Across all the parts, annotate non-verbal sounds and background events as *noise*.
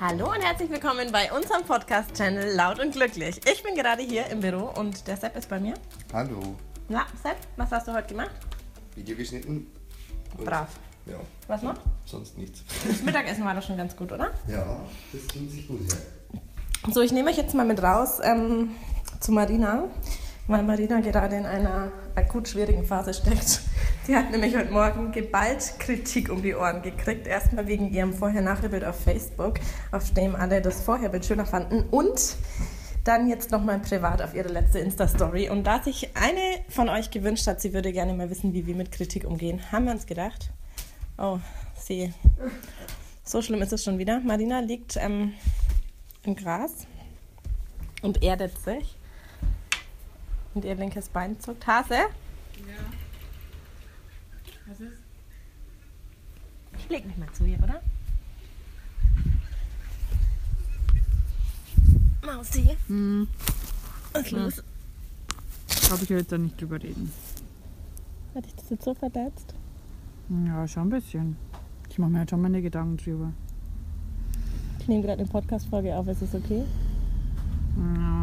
Hallo und herzlich willkommen bei unserem Podcast-Channel Laut und Glücklich. Ich bin gerade hier im Büro und der Sepp ist bei mir. Hallo. Na, Sepp, was hast du heute gemacht? Video geschnitten. Und- Brav. Ja. Was noch? Sonst nichts. Das Mittagessen war doch schon ganz gut, oder? Ja, das klingt sich gut, ja. So, ich nehme euch jetzt mal mit raus ähm, zu Marina, weil Marina gerade in einer akut schwierigen Phase steckt. Sie hat nämlich heute Morgen geballt Kritik um die Ohren gekriegt. Erstmal wegen ihrem Vorher-Nachher-Bild auf Facebook, auf dem alle das Vorherbild schöner fanden. Und dann jetzt nochmal privat auf ihre letzte Insta-Story. Und da sich eine von euch gewünscht hat, sie würde gerne mal wissen, wie wir mit Kritik umgehen, haben wir uns gedacht, oh, sie, so schlimm ist es schon wieder. Marina liegt ähm, im Gras und erdet sich. Und ihr linkes Bein zuckt. Hase? Ja. Was ist? Ich leg mich mal zu ihr, oder? Mausi, Hm, was ist los? glaube ich will jetzt da nicht drüber reden. Hat dich das jetzt so verletzt? Ja, schon ein bisschen. Ich mache mir halt schon meine Gedanken drüber. Ich nehme gerade eine Podcast-Folge auf, ist es okay? Ja.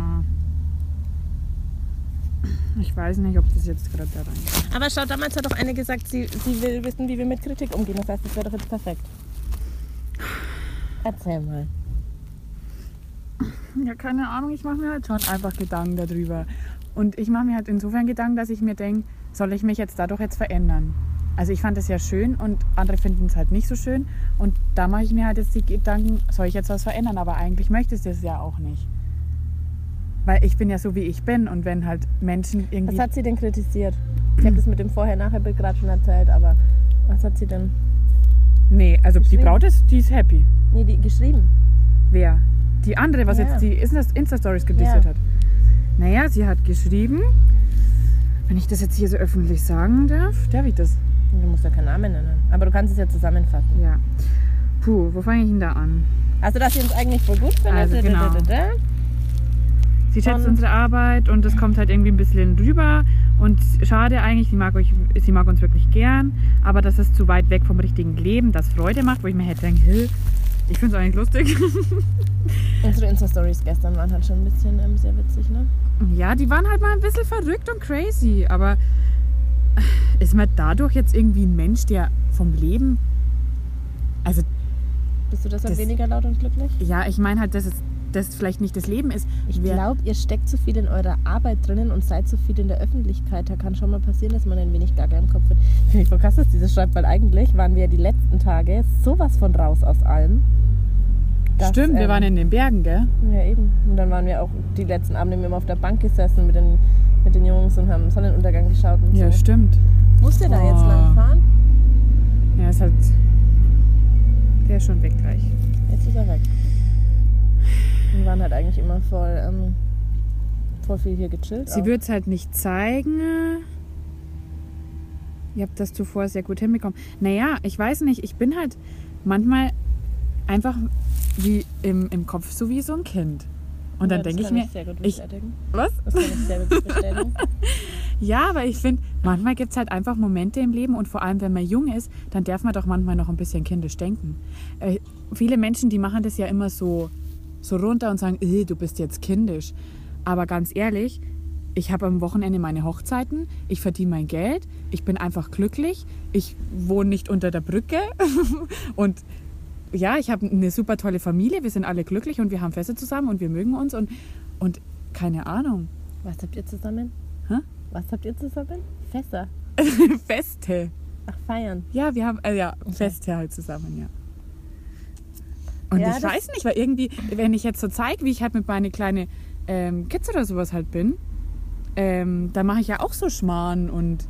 Ich weiß nicht, ob das jetzt gerade da rein Aber schau, damals hat doch eine gesagt, sie, sie will wissen, wie wir mit Kritik umgehen. Das heißt, das wäre doch jetzt perfekt. Erzähl mal. Ja, keine Ahnung, ich mache mir halt schon einfach Gedanken darüber. Und ich mache mir halt insofern Gedanken, dass ich mir denke, soll ich mich jetzt dadurch jetzt verändern? Also ich fand es ja schön und andere finden es halt nicht so schön. Und da mache ich mir halt jetzt die Gedanken, soll ich jetzt was verändern? Aber eigentlich möchte ich das ja auch nicht. Weil ich bin ja so, wie ich bin. Und wenn halt Menschen irgendwie... Was hat sie denn kritisiert? Ich habe das mit dem Vorher-Nachher-Bild gerade schon erzählt, aber was hat sie denn? nee, also die? Braut ist, die ist happy. Nee, die geschrieben. Wer? Die andere, was Ja. jetzt die Insta- Insta-Stories gedistet Ja. hat. Naja, sie hat geschrieben, wenn ich das jetzt hier so öffentlich sagen darf, darf ich das? Du musst ja keinen Namen nennen. Aber du kannst es ja zusammenfassen. Ja. Puh, wo fange ich denn da an? Also, dass sie uns eigentlich voll gut findet. Also, genau. Sie schätzt unsere Arbeit und es kommt halt irgendwie ein bisschen rüber. Und schade eigentlich, sie mag, euch, sie mag uns wirklich gern, aber das ist zu weit weg vom richtigen Leben, das Freude macht, wo ich mir hätte denken, "Hä, ich finde es eigentlich lustig. *laughs* Unsere Insta-Stories gestern waren halt schon ein bisschen ähm, sehr witzig, ne? Ja, die waren halt mal ein bisschen verrückt und crazy, aber ist man dadurch jetzt irgendwie ein Mensch, der vom Leben. Also, Bist du deshalb Das- weniger laut und glücklich? ja, ich meine halt, dass es das vielleicht nicht das Leben ist. Ich glaube, ihr steckt zu viel in eurer Arbeit drinnen und seid zu viel in der Öffentlichkeit. Da kann schon mal passieren, dass man ein wenig Gaga im Kopf *laughs* wird. Finde ich voll krass, dass dieses schreibt, weil eigentlich waren wir ja die letzten Tage sowas von raus aus allem. dass, Stimmt, wir ähm, waren in den Bergen, gell? Ja, eben. Und dann waren wir auch die letzten Abende immer auf der Bank gesessen mit den, mit den Jungs und haben Sonnenuntergang geschaut und Ja, so. stimmt. Musst ihr da jetzt Oh. lang fahren? Ja, ist halt. Der ist schon weg gleich. Jetzt ist er weg. Wir waren halt eigentlich immer voll, ähm, voll viel hier gechillt. Sie wird es halt nicht zeigen. Ihr habt das zuvor sehr gut hinbekommen. Naja, ich weiß nicht, ich bin halt manchmal einfach wie im, im Kopf so wie so ein Kind. Und dann Ja, das denke ich mir, sehr gut ich, was? Das kann ich sehr gut bestätigen. *laughs* Ja, aber ich finde, manchmal gibt es halt einfach Momente im Leben und vor allem, wenn man jung ist, dann darf man doch manchmal noch ein bisschen kindisch denken. Äh, viele Menschen, die machen das ja immer so, so runter und sagen, "Äh, du bist jetzt kindisch. Aber ganz ehrlich, ich habe am Wochenende meine Hochzeiten, ich verdiene mein Geld, ich bin einfach glücklich, ich wohne nicht unter der Brücke *laughs* und ja, ich habe eine super tolle Familie, wir sind alle glücklich und wir haben Feste zusammen und wir mögen uns und, und keine Ahnung. Was habt ihr zusammen? Hä? Was habt ihr zusammen? Fässer. *laughs* Feste. Ach, feiern. Ja, wir haben, äh, ja, Feste halt zusammen, ja. Und Ja, ich weiß nicht, weil irgendwie, wenn ich jetzt so zeige, wie ich halt mit meinen kleinen ähm, Kids oder sowas halt bin, ähm, dann mache ich ja auch so Schmarrn und,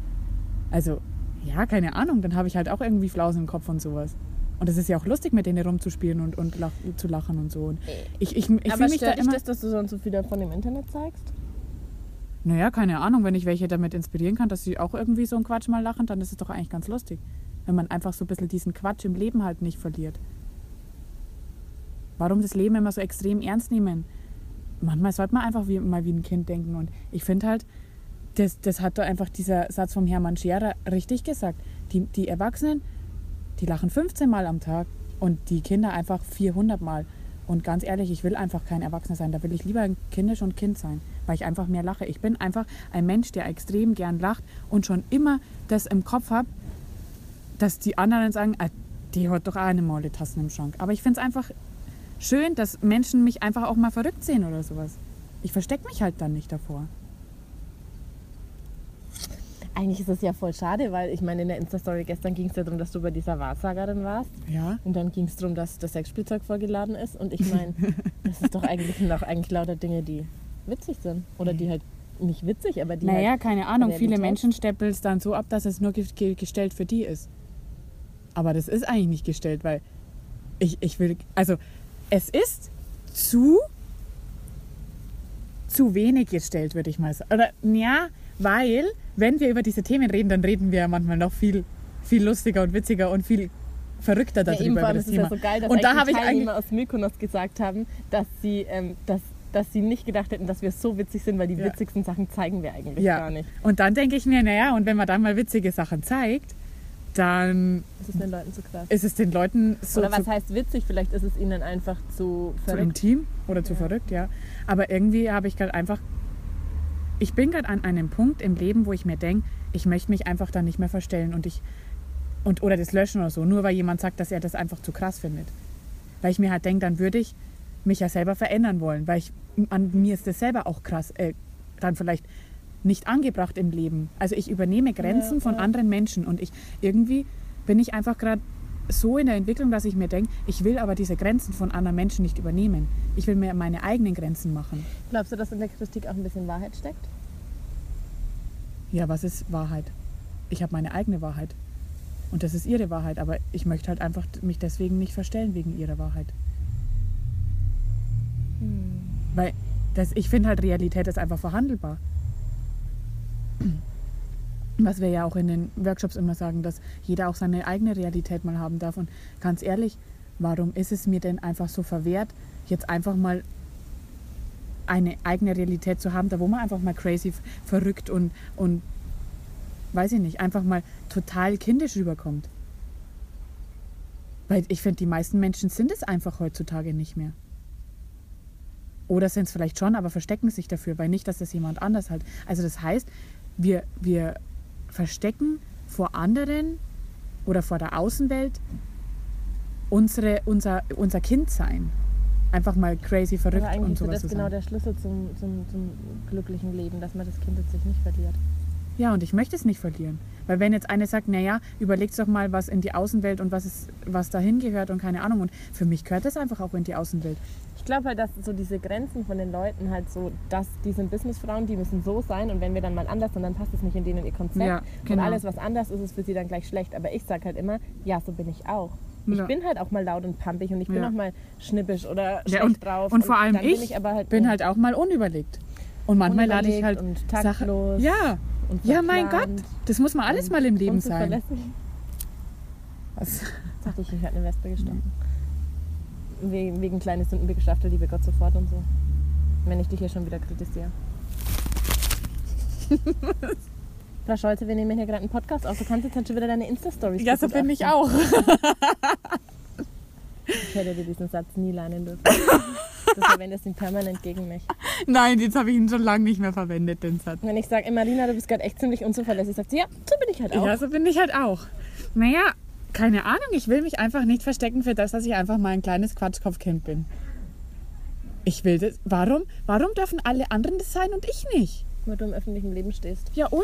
also, ja, keine Ahnung, dann habe ich halt auch irgendwie Flausen im Kopf und sowas. Und es ist ja auch lustig, mit denen rumzuspielen und, und lach, zu lachen und so. Und ich ich, ich Aber mich da immer... das, dass du sonst so viel davon im Internet zeigst? Naja, keine Ahnung, wenn ich welche damit inspirieren kann, dass sie auch irgendwie so einen Quatsch mal lachen, dann ist es doch eigentlich ganz lustig. Wenn man einfach so ein bisschen diesen Quatsch im Leben halt nicht verliert. Warum das Leben immer so extrem ernst nehmen? Manchmal sollte man einfach wie, mal wie ein Kind denken. Und ich finde halt, das, das hat da einfach dieser Satz vom Hermann Scherer richtig gesagt. Die, die Erwachsenen, die lachen 15 Mal am Tag und die Kinder einfach 400 Mal. Und ganz ehrlich, ich will einfach kein Erwachsener sein. Da will ich lieber kindisch und Kind sein, weil ich einfach mehr lache. Ich bin einfach ein Mensch, der extrem gern lacht und schon immer das im Kopf habe, dass die anderen sagen, ah, die hat doch auch eine Mauletassen im Schrank. Aber ich finde es einfach schön, dass Menschen mich einfach auch mal verrückt sehen oder sowas. Ich verstecke mich halt dann nicht davor. Eigentlich ist es ja voll schade, weil ich meine, in der Insta-Story gestern ging es ja darum, dass du bei dieser Wahrsagerin warst. Ja. Und dann ging es darum, dass das Sexspielzeug vorgeladen ist. Und ich meine, *laughs* das ist doch eigentlich, sind doch eigentlich lauter Dinge, die witzig sind. Oder die halt nicht witzig, aber die Naja, halt keine Ahnung. Viele Menschen stempeln es dann so ab, dass es nur ge ge gestellt für die ist. Aber das ist eigentlich nicht gestellt, weil ich, ich will. Also, es ist zu. zu wenig gestellt, würde ich mal sagen. Oder, ja, weil, wenn wir über diese Themen reden, dann reden wir ja manchmal noch viel, viel lustiger und witziger und viel verrückter Ja, darüber. eben vor über das ist es ja Thema. so geil, dass und da habe ich eigentlich. Aus Mykonos gesagt haben, dass sie, ähm, dass, dass sie nicht gedacht hätten, dass wir so witzig sind, weil die Ja. witzigsten Sachen zeigen wir eigentlich Ja. gar nicht. Und dann denke ich mir, naja, und wenn man dann mal witzige Sachen zeigt, dann ist den Leuten zu krass. ist es den Leuten so Oder was zu heißt witzig? Vielleicht ist es ihnen einfach zu zu verrückt. intim oder zu Ja. verrückt, ja. Aber irgendwie habe ich gerade einfach, ich bin gerade an einem Punkt im Leben, wo ich mir denke, ich möchte mich einfach da nicht mehr verstellen und ich und oder das löschen oder so, nur weil jemand sagt, dass er das einfach zu krass findet. Weil ich mir halt denke, dann würde ich mich ja selber verändern wollen, weil ich an mir ist das selber auch krass, äh, dann vielleicht nicht angebracht im Leben. Also ich übernehme Grenzen Ja, von ja. anderen Menschen und ich irgendwie bin ich einfach gerade so in der Entwicklung, dass ich mir denke, ich will aber diese Grenzen von anderen Menschen nicht übernehmen. Ich will mir meine eigenen Grenzen machen. Glaubst du, dass in der Kritik auch ein bisschen Wahrheit steckt? Ja, was ist Wahrheit? Ich habe meine eigene Wahrheit. Und das ist ihre Wahrheit, aber ich möchte halt einfach mich deswegen nicht verstellen wegen ihrer Wahrheit. Weil das, ich finde halt, Realität ist einfach verhandelbar. Was wir ja auch in den Workshops immer sagen, dass jeder auch seine eigene Realität mal haben darf. Und ganz ehrlich, warum ist es mir denn einfach so verwehrt, jetzt einfach mal eine eigene Realität zu haben, da wo man einfach mal crazy, verrückt und, und weiß ich nicht, einfach mal total kindisch rüberkommt. Weil ich finde, die meisten Menschen sind es einfach heutzutage nicht mehr. Oder sind es vielleicht schon, aber verstecken sich dafür, weil nicht, dass das jemand anders halt. Also das heißt, wir, wir verstecken vor anderen oder vor der Außenwelt unsere, unser, unser Kindsein. Einfach mal crazy verrückt Aber eigentlich und ist ja sowas das zu genau sein. der Schlüssel zum, zum, zum glücklichen Leben, dass man das Kind in sich nicht verliert. Ja, und ich möchte es nicht verlieren. Weil wenn jetzt eine sagt, naja, überlegt doch mal, was in die Außenwelt und was, ist, was dahin gehört und keine Ahnung. Und für mich gehört das einfach auch in die Außenwelt. Ich glaube halt, dass so diese Grenzen von den Leuten halt so, dass die sind Businessfrauen, die müssen so sein und wenn wir dann mal anders sind, dann passt es nicht in denen ihr Konzept. Ja, genau. Und alles, was anders ist, ist für sie dann gleich schlecht. Aber ich sage halt immer, ja, so bin ich auch. Ich Ja. bin halt auch mal laut und pampig und ich bin Ja. auch mal schnippisch oder schlecht Ja, und, drauf. und vor allem ich, bin, ich halt, bin halt auch mal unüberlegt. Und manchmal lade ich halt und Sachen. taktlos Ja, und ja, mein Gott, das muss man alles und mal im Leben sein. Was? Jetzt ich, ich hätte eine Wespe gestochen. Wegen, kleines Sünden bestraft der liebe Gott sofort und so. Wenn ich dich hier schon wieder kritisiere. *laughs* Frau Scholze, wir nehmen hier gerade einen Podcast auf. Du kannst jetzt halt schon wieder deine Insta-Stories Ja, so bin ich auch. Ich hätte dir diesen Satz nie lernen dürfen. *laughs* Du verwendest ihn permanent gegen mich. Nein, jetzt habe ich ihn schon lange nicht mehr verwendet, den Satz. Wenn ich sage, Marina, du bist gerade echt ziemlich unzuverlässig, sagt sie, ja, so bin ich halt auch. Ja, so bin ich halt auch. Naja, keine Ahnung, ich will mich einfach nicht verstecken für das, dass ich einfach mal ein kleines Quatschkopfkind bin. Ich will das. Warum? Warum dürfen alle anderen das sein und ich nicht? Weil du im öffentlichen Leben stehst. Ja und?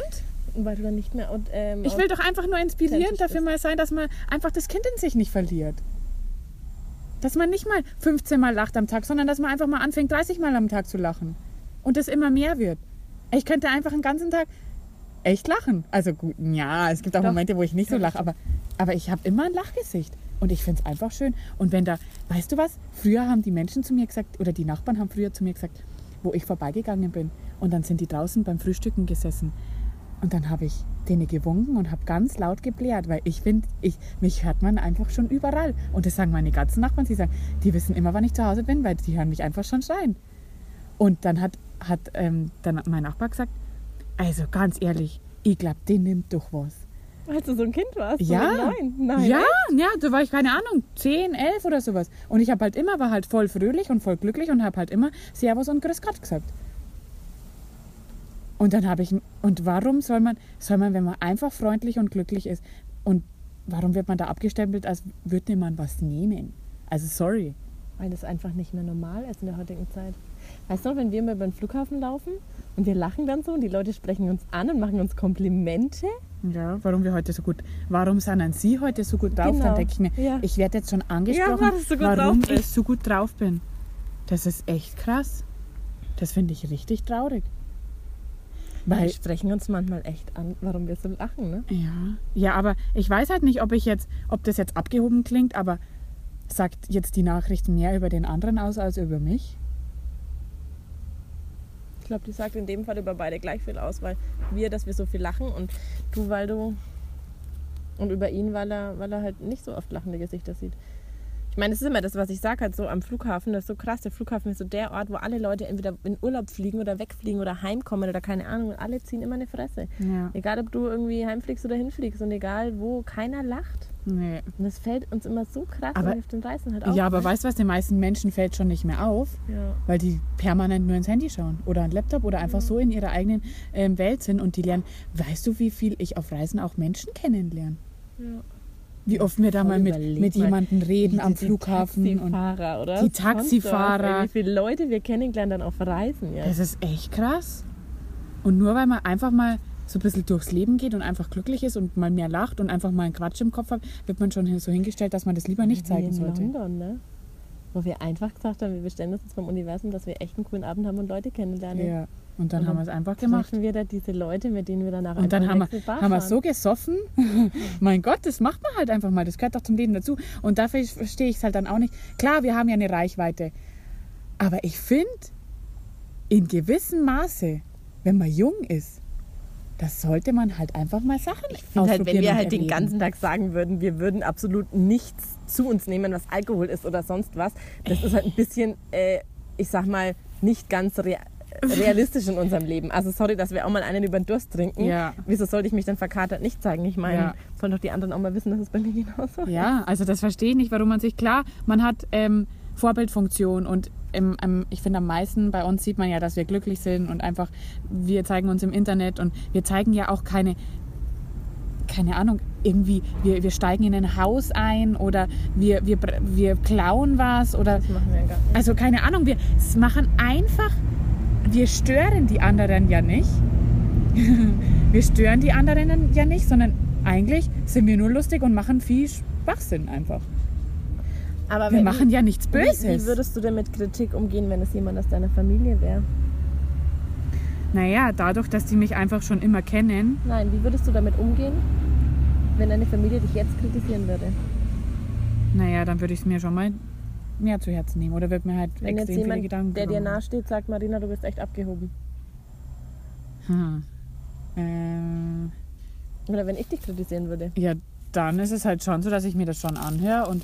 Und weil du dann nicht mehr... Und, ähm, Ich will doch einfach nur inspirierend dafür bist. mal sein, dass man einfach das Kind in sich nicht verliert. Dass man nicht mal 15 Mal lacht am Tag, sondern dass man einfach mal anfängt, 30 Mal am Tag zu lachen. Und das immer mehr wird. Ich könnte einfach den ganzen Tag echt lachen. Also gut, ja, es gibt auch Doch. Momente, wo ich nicht so lache, aber, aber ich habe immer ein Lachgesicht. Und ich finde es einfach schön. Und wenn da, weißt du was, früher haben die Menschen zu mir gesagt, oder die Nachbarn haben früher zu mir gesagt, wo ich vorbeigegangen bin. Und dann sind die draußen beim Frühstücken gesessen. Und dann habe ich denen gewunken und habe ganz laut geblärt, weil ich finde, ich, mich hört man einfach schon überall. Und das sagen meine ganzen Nachbarn, sie sagen, die wissen immer, wann ich zu Hause bin, weil die hören mich einfach schon schreien. Und dann hat, hat ähm, dann mein Nachbar gesagt, also ganz ehrlich, ich glaube, den nimmt doch was. Als du so ein Kind warst? Ja. Neun? Nein. ja, ja, da war ich keine Ahnung, 10, 11 oder sowas. Und ich habe halt immer, war halt voll fröhlich und voll glücklich und habe halt immer Servus und Grüß Gott gesagt. Und dann habe ich, und warum soll man, soll man, wenn man einfach freundlich und glücklich ist, und warum wird man da abgestempelt, als würde man was nehmen? Also sorry. Weil das einfach nicht mehr normal ist in der heutigen Zeit. Weißt du noch, wenn wir mal über den Flughafen laufen und wir lachen dann so und die Leute sprechen uns an und machen uns Komplimente? Ja, warum wir heute so gut, warum sind Sie heute so gut drauf? Genau. Dann denke ich mir, Ja. ich werde jetzt schon angesprochen, Ja, so warum ich so gut drauf bin. Das ist echt krass. Das finde ich richtig traurig. Weil, sprechen uns manchmal echt an, warum wir so lachen, ne? ja, ja, aber ich weiß halt nicht, ob ich jetzt, ob das jetzt abgehoben klingt, aber sagt jetzt die Nachricht mehr über den anderen aus als über mich? Ich glaube, die sagt in dem Fall über beide gleich viel aus, weil wir, dass wir so viel lachen und du, weil du und über ihn, weil er, weil er halt nicht so oft lachende Gesichter sieht. Ich meine, das ist immer das, was ich sage, halt so am Flughafen, das ist so krass. Der Flughafen ist so der Ort, wo alle Leute entweder in Urlaub fliegen oder wegfliegen oder heimkommen oder keine Ahnung. Und alle ziehen immer eine Fresse. Ja. Egal, ob du irgendwie heimfliegst oder hinfliegst und egal wo, keiner lacht. Nee. Und das fällt uns immer so krass Aber- auf den Reisen halt auf. Ja, aber ne? weißt du was, den meisten Menschen fällt schon nicht mehr auf, Ja. weil die permanent nur ins Handy schauen oder ein Laptop oder einfach so in ihrer eigenen ähm, Welt sind und die lernen. Weißt du, wie viel ich auf Reisen auch Menschen kennenlerne? Ja. Wie oft wir da mal mit, mit jemandem reden Die- am die Flughafen. Und Taxifahrer, oder? Die Taxifahrer. ey, Wie viele Leute wir kennengelernt dann auf Reisen. Ja. das ist echt krass. Und nur weil man einfach mal so ein bisschen durchs Leben geht und einfach glücklich ist und mal mehr lacht und einfach mal einen Quatsch im Kopf hat, wird man schon so hingestellt, dass man das lieber nicht zeigen in sollte. London, ne? Wo wir einfach gesagt haben, wir bestellen uns jetzt beim Universum, dass wir echt einen coolen Abend haben und Leute kennenlernen. Ja. Und dann Und haben wir es einfach gemacht. Treffen wir da diese Leute, mit denen wir danach Und dann haben wir, haben wir so gesoffen. *laughs* mein Gott, das macht man halt einfach mal. Das gehört doch zum Leben dazu. Und dafür verstehe ich es halt dann auch nicht. Klar, wir haben ja eine Reichweite. Aber ich finde, in gewissem Maße, wenn man jung ist, das sollte man halt einfach mal Sachen Ich finde halt, wenn ausprobieren wir halt den erleben. ganzen Tag sagen würden, wir würden absolut nichts zu uns nehmen, was Alkohol ist oder sonst was, das ist halt ein bisschen, äh, ich sag mal, nicht ganz rea realistisch in unserem Leben. Also sorry, dass wir auch mal einen über den Durst trinken. Ja. Wieso sollte ich mich dann verkatert nicht zeigen? Ich meine, Ja. sollen doch die anderen auch mal wissen, dass es bei mir genauso ist. Ja, also das verstehe ich nicht, warum man sich, klar, man hat ähm, Vorbildfunktion und ähm, ähm, ich finde am meisten bei uns sieht man ja, dass wir glücklich sind und einfach, wir zeigen uns im Internet und wir zeigen ja auch keine, keine Ahnung, irgendwie, wir, wir steigen in ein Haus ein oder wir, wir, wir klauen was oder, Das machen wir gar nicht. also keine Ahnung, wir machen einfach, wir stören die anderen ja nicht. *laughs* wir stören die anderen ja nicht, sondern eigentlich sind wir nur lustig und machen viel Schwachsinn einfach. Aber Wir machen ja nichts wie, Böses. wie würdest du denn mit Kritik umgehen, wenn es jemand aus deiner Familie wäre? naja, dadurch, dass die mich einfach schon immer kennen, Nein, wie würdest du damit umgehen, wenn deine Familie dich jetzt kritisieren würde? naja, dann würde ich es mir schon mal mehr zu Herzen nehmen oder würde mir halt Wenn jetzt extrem viele jemand, Gedanken der dir nahesteht, sagt, Marina, du bist echt abgehoben. Hm. Ähm, Oder wenn ich dich kritisieren würde. ja, dann ist es halt schon so, dass ich mir das schon anhöre und,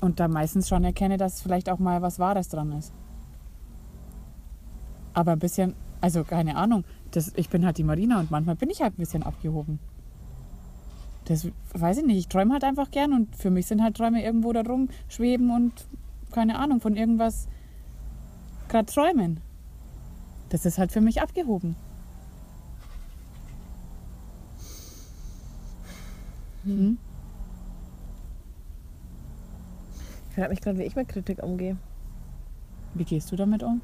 und da meistens schon erkenne, dass vielleicht auch mal was Wahres dran ist. Aber ein bisschen, also keine Ahnung, das, ich bin halt die Marina und manchmal bin ich halt ein bisschen abgehoben. Das weiß ich nicht, ich träume halt einfach gern und für mich sind halt Träume irgendwo da rumschweben und keine Ahnung, von irgendwas gerade träumen. Das ist halt für mich abgehoben. Hm? Ich frage mich gerade, wie ich mit Kritik umgehe. Wie gehst du damit um?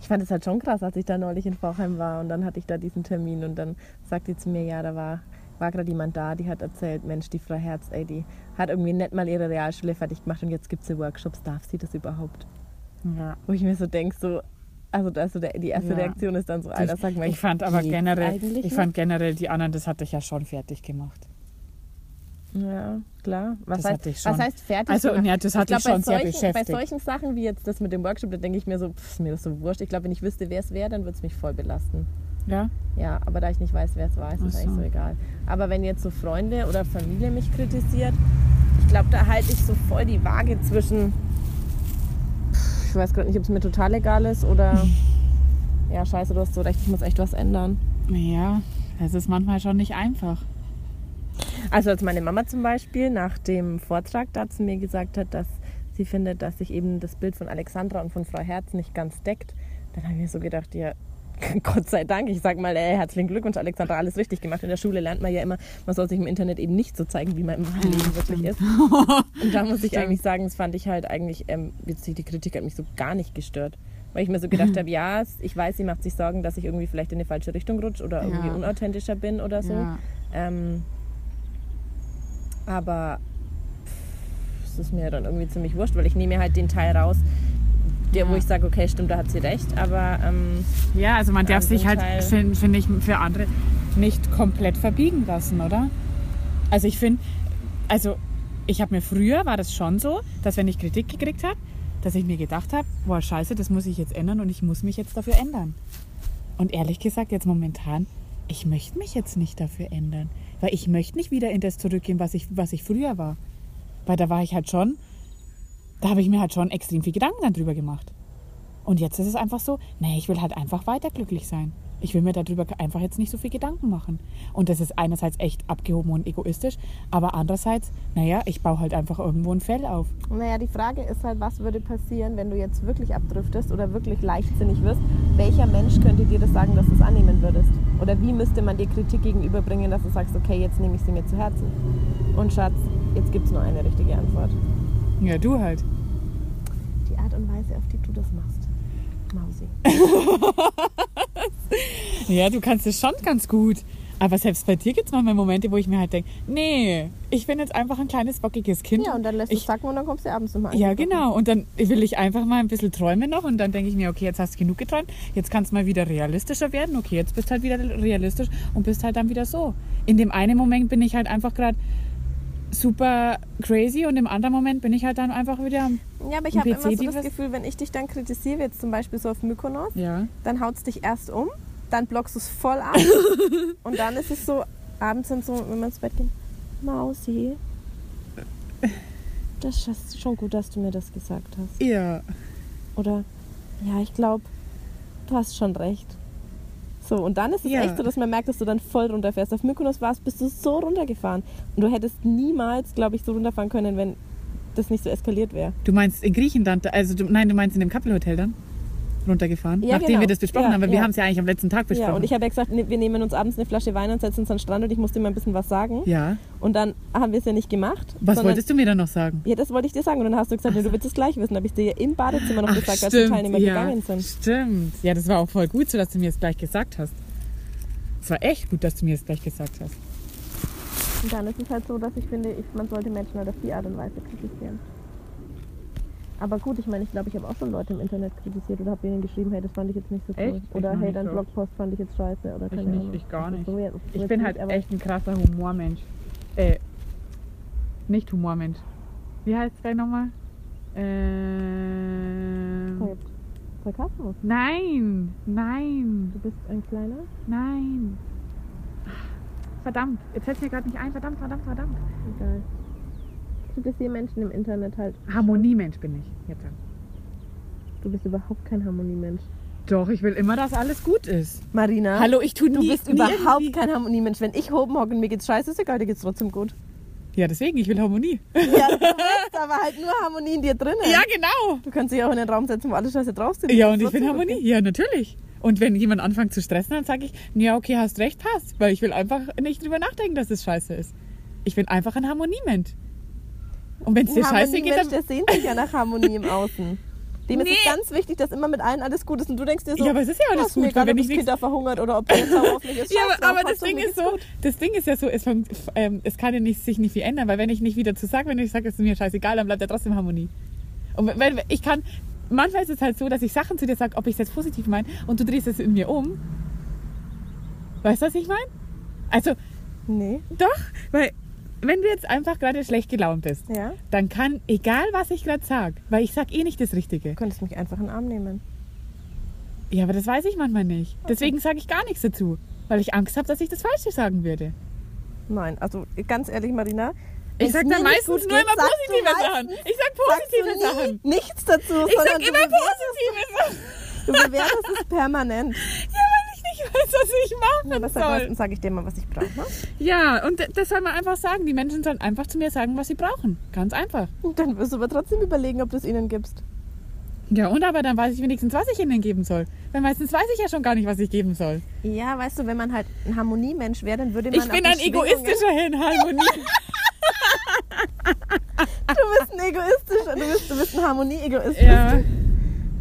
Ich fand es halt schon krass, als ich da neulich in Vorheim war und dann hatte ich da diesen Termin und dann sagt die zu mir, ja, da war, war gerade jemand da, die hat erzählt, Mensch, die Frau Herz, ey, die hat irgendwie nicht mal ihre Realschule fertig gemacht und jetzt gibt sie Workshops, darf sie das überhaupt? Ja. Wo ich mir so denke, so, also, also der, die erste Ja. Reaktion ist dann so, Alter, sag mal, ich fand aber generell, ich fand generell die anderen, das hatte ich ja schon fertig gemacht. Ja, klar. Was, Das heißt, hatte ich schon. was heißt fertig? Also, gemacht? ja, das hat ich glaub, schon bei sehr solchen, beschäftigt. Bei solchen Sachen wie jetzt das mit dem Workshop, da denke ich mir so, pff, ist mir das so wurscht. Ich glaube, wenn ich wüsste, wer es wäre, dann würde es mich voll belasten. Ja? Ja, aber da ich nicht weiß, wer es war, ist es Ach eigentlich so. so egal. Aber wenn jetzt so Freunde oder Familie mich kritisiert, ich glaube, da halte ich so voll die Waage zwischen, ich weiß gerade nicht, ob es mir total egal ist oder, *laughs* ja, scheiße, du hast so recht, ich muss echt was ändern. Ja, Das ist manchmal schon nicht einfach. Also als meine Mama zum Beispiel nach dem Vortrag da zu mir gesagt hat, dass sie findet, dass sich eben das Bild von Alexandra und von Frau Herz nicht ganz deckt, dann habe ich mir so gedacht, ja, *laughs* Gott sei Dank, ich sag mal, ey, herzlichen Glückwunsch, Alexandra, alles richtig gemacht. In der Schule lernt man ja immer, man soll sich im Internet eben nicht so zeigen, wie man im wahren Leben wirklich ist. *laughs* Und da muss ich eigentlich sagen, das fand ich halt eigentlich, ähm, die Kritik hat mich so gar nicht gestört. Weil ich mir so gedacht *laughs* habe, ja, ich weiß, sie macht sich Sorgen, dass ich irgendwie vielleicht in eine falsche Richtung rutsche oder irgendwie Ja. unauthentischer bin oder so. Ja. Ähm, aber es ist mir dann irgendwie ziemlich wurscht, weil ich nehme halt den Teil raus, der, wo ich sage, okay, stimmt, da hat sie recht, aber ähm, Ja, also man darf sich halt, finde find ich, für andere nicht komplett verbiegen lassen, oder? Also ich finde, also ich habe mir früher, war das schon so, dass wenn ich Kritik gekriegt habe, dass ich mir gedacht habe, boah, scheiße, das muss ich jetzt ändern und ich muss mich jetzt dafür ändern. Und ehrlich gesagt, jetzt momentan, ich möchte mich jetzt nicht dafür ändern. Weil ich möchte nicht wieder in das zurückgehen, was ich, was ich früher war. Weil da war ich halt schon, da habe ich mir halt schon extrem viel Gedanken darüber gemacht. Und jetzt ist es einfach so, nee, ich will halt einfach weiter glücklich sein. Ich will mir darüber einfach jetzt nicht so viel Gedanken machen. Und das ist einerseits echt abgehoben und egoistisch, aber andererseits, naja, ich baue halt einfach irgendwo ein Fell auf. Naja, die Frage ist halt, was würde passieren, wenn du jetzt wirklich abdriftest oder wirklich leichtsinnig wirst? Welcher Mensch könnte dir das sagen, dass du es annehmen würdest? Oder wie müsste man dir Kritik gegenüberbringen, dass du sagst, okay, jetzt nehme ich sie mir zu Herzen? Und Schatz, jetzt gibt es nur eine richtige Antwort. Ja, du halt. Die Art und Weise, auf die du das machst. Mausi. *laughs* Ja, du kannst es schon ganz gut. Aber selbst bei dir gibt es manchmal Momente, wo ich mir halt denke, nee, ich bin jetzt einfach ein kleines bockiges Kind. Ja, und dann lässt du ich, es sacken und dann kommst du abends nochmal Ja, genau. Und dann will ich einfach mal ein bisschen träumen noch und dann denke ich mir, okay, jetzt hast du genug geträumt, jetzt kannst du mal wieder realistischer werden. Okay, jetzt bist halt wieder realistisch und bist halt dann wieder so. In dem einen Moment bin ich halt einfach gerade super crazy und im anderen Moment bin ich halt dann einfach wieder. Ja, aber ich habe immer so das Gefühl, wenn ich dich dann kritisiere, jetzt zum Beispiel so auf Mykonos, Ja. dann haut es dich erst um, dann blockst du es voll ab *laughs* und dann ist es so, abends dann so, wenn wir ins Bett gehen, Mausi, das ist schon gut, dass du mir das gesagt hast. Ja. Oder, ja, ich glaube, du hast schon recht. So, und dann ist es Ja. echt so, dass man merkt, dass du dann voll runterfährst. Auf Mykonos warst, bist du so runtergefahren. Und du hättest niemals, glaube ich, so runterfahren können, wenn das nicht so eskaliert wäre. Du meinst in Griechenland, also du, nein, du meinst in dem Kappelhotel dann? Runtergefahren? Ja, Nachdem genau. wir das besprochen Ja, haben, weil wir ja. haben es ja eigentlich am letzten Tag besprochen. Ja, und ich habe ja gesagt, ne, wir nehmen uns abends eine Flasche Wein und setzen uns an den Strand und ich musste dir mal ein bisschen was sagen. Ja. Und dann haben wir es ja nicht gemacht. Was sondern- wolltest du mir dann noch sagen? Ja, das wollte ich dir sagen. Und dann hast du gesagt, nee, du willst es gleich wissen. habe ich dir ja im Badezimmer noch gesagt, als die Teilnehmer ja, gegangen sind. Stimmt. Ja, das war auch voll gut, so dass du mir es gleich gesagt hast. Es war echt gut, dass du mir es gleich gesagt hast. Und dann ist es halt so, dass ich finde, ich, man sollte Menschen halt auf die Art und Weise kritisieren. Aber gut, ich meine, ich glaube, ich habe auch schon Leute im Internet kritisiert oder habe ihnen geschrieben, hey, das fand ich jetzt nicht so cool. Echt? Ich Oder hey, dein so. Blogpost fand ich jetzt scheiße. Oder keine nicht, Ahnung. ich gar nicht. So, ja, Ich bin halt echt ein krasser Humormensch. Äh, nicht Humormensch. Wie heißt es gleich nochmal? Voll- Sarkasmus. nein, nein, Du bist ein kleiner. nein. Verdammt, jetzt fällt mir gerade nicht ein. Verdammt, verdammt, verdammt. Egal. Ich kritisiere Menschen im Internet halt. Harmoniemensch bin ich jetzt. Du bist überhaupt kein Harmoniemensch. Doch, ich will immer, dass alles gut ist. Marina. Hallo, ich tue Du nie, bist nie überhaupt irgendwie- kein Harmoniemensch. Wenn ich oben hocke und mir geht's scheiße, ist egal, dir geht's trotzdem gut. Ja, deswegen, ich will Harmonie. Ja, du willst aber halt nur Harmonie in dir drinnen. Ja, genau. Du kannst dich auch in den Raum setzen, wo alles scheiße drauf sind. Ja, und ich will Harmonie. Ja, natürlich. Und wenn jemand anfängt zu stressen, dann sage ich, ja, okay, hast recht, passt. Weil ich will einfach nicht drüber nachdenken, dass es scheiße ist. Ich bin einfach ein Harmoniemensch. Und wenn es dir scheiße geht, Harmoniemensch, dann... der sehnt sich ja nach Harmonie im Außen. Dem ist Nee. es ganz wichtig, dass immer mit allen alles gut ist. Und du denkst dir so, Ja, aber es ist ja alles "Ja, mir gut, weil wenn ich das nichts- Kind da verhungert oder ob der sauer auf mich ist. *laughs* Ja, aber, das Ding ist so, gut. das Ding ist ja so, es, fängt- ähm, es kann ja nicht, sich nicht viel ändern, weil wenn ich nicht wieder zu sagen, wenn ich sage, es ist mir scheißegal, dann bleibt ja trotzdem Harmonie. Und wenn, wenn ich kann, manchmal ist es halt so, dass ich Sachen zu dir sage, ob ich es jetzt positiv meine, und du drehst es in mir um. Weißt du, was ich meine? Also, Nee, doch, weil wenn du jetzt einfach gerade schlecht gelaunt bist, ja. dann kann, egal was ich gerade sage, weil ich sag eh nicht das Richtige. Du könntest mich einfach in den Arm nehmen. Ja, aber das weiß ich manchmal nicht. Deswegen sage ich gar nichts dazu, weil ich Angst habe, dass ich das Falsche sagen würde. Nein, also ganz ehrlich, Marina. Ich sag dann meistens nur geht, immer positive Sachen. Ich sag positive nie Sachen. nichts dazu, Ich sondern sag immer positive Sachen. du bewertest es permanent. *laughs* Ja, weiß, was ich machen Aber sag soll. meistens sage ich dir mal, was ich brauche. Ne? Ja, und das soll man einfach sagen. Die Menschen sollen einfach zu mir sagen, was sie brauchen. Ganz einfach. Und dann wirst du aber trotzdem überlegen, ob du es ihnen gibst. Ja, und aber dann weiß ich wenigstens, was ich ihnen geben soll. Weil meistens weiß ich ja schon gar nicht, was ich geben soll. Ja, weißt du, wenn man halt ein Harmoniemensch wäre, dann würde man Ich bin ein egoistischer in Harmonie. *laughs* Du bist ein egoistischer, du bist, du bist ein Harmonie-Egoist. ja,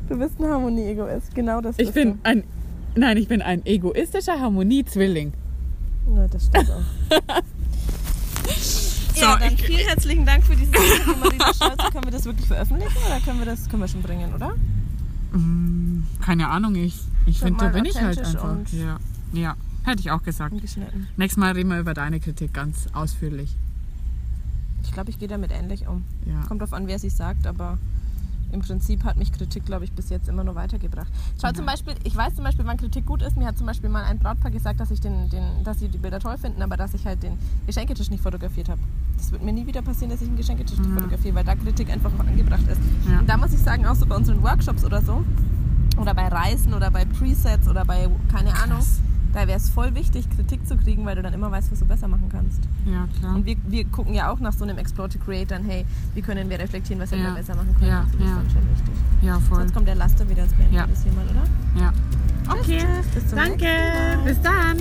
Du bist ein Harmonie-Egoist, genau das ich bin ein. Nein, ich bin ein egoistischer Harmoniezwilling. Ja, das stimmt auch. *laughs* ja, dann vielen herzlichen Dank für dieses Interview, Scholze. Können wir das wirklich veröffentlichen oder können wir das können wir schon bringen, oder? Mm, Keine Ahnung, ich, ich finde, da bin ich halt einfach. Ja. ja, hätte ich auch gesagt. Nächstes Mal reden wir über deine Kritik ganz ausführlich. Ich glaube, ich gehe damit ähnlich um. Ja. Kommt drauf an, wer sie sagt, aber im Prinzip hat mich Kritik, glaube ich, bis jetzt immer nur weitergebracht. Schau zum Beispiel, ich weiß zum Beispiel, wann Kritik gut ist. Mir hat zum Beispiel mal ein Brautpaar gesagt, dass ich den, den, dass sie die Bilder toll finden, aber dass ich halt den Geschenketisch nicht fotografiert habe. Das wird mir nie wieder passieren, dass ich einen Geschenketisch nicht fotografiere, weil da Kritik einfach auch angebracht ist. Ja. Und da muss ich sagen, auch so bei unseren Workshops oder so, oder bei Reisen oder bei Presets oder bei, keine Ahnung, da wäre es voll wichtig, Kritik zu kriegen, weil du dann immer weißt, was du besser machen kannst. Ja, klar. Und wir, wir gucken ja auch nach so einem Explore to Create dann, hey, wie können wir reflektieren, was wir Ja. da besser machen können. Ja, also das ja. ist dann schon wichtig. Ja, voll. jetzt kommt der Laster wieder ins Beenden Ja. das mal, oder? Ja. Okay. Bis zum Danke. nächsten Mal. Bis dann.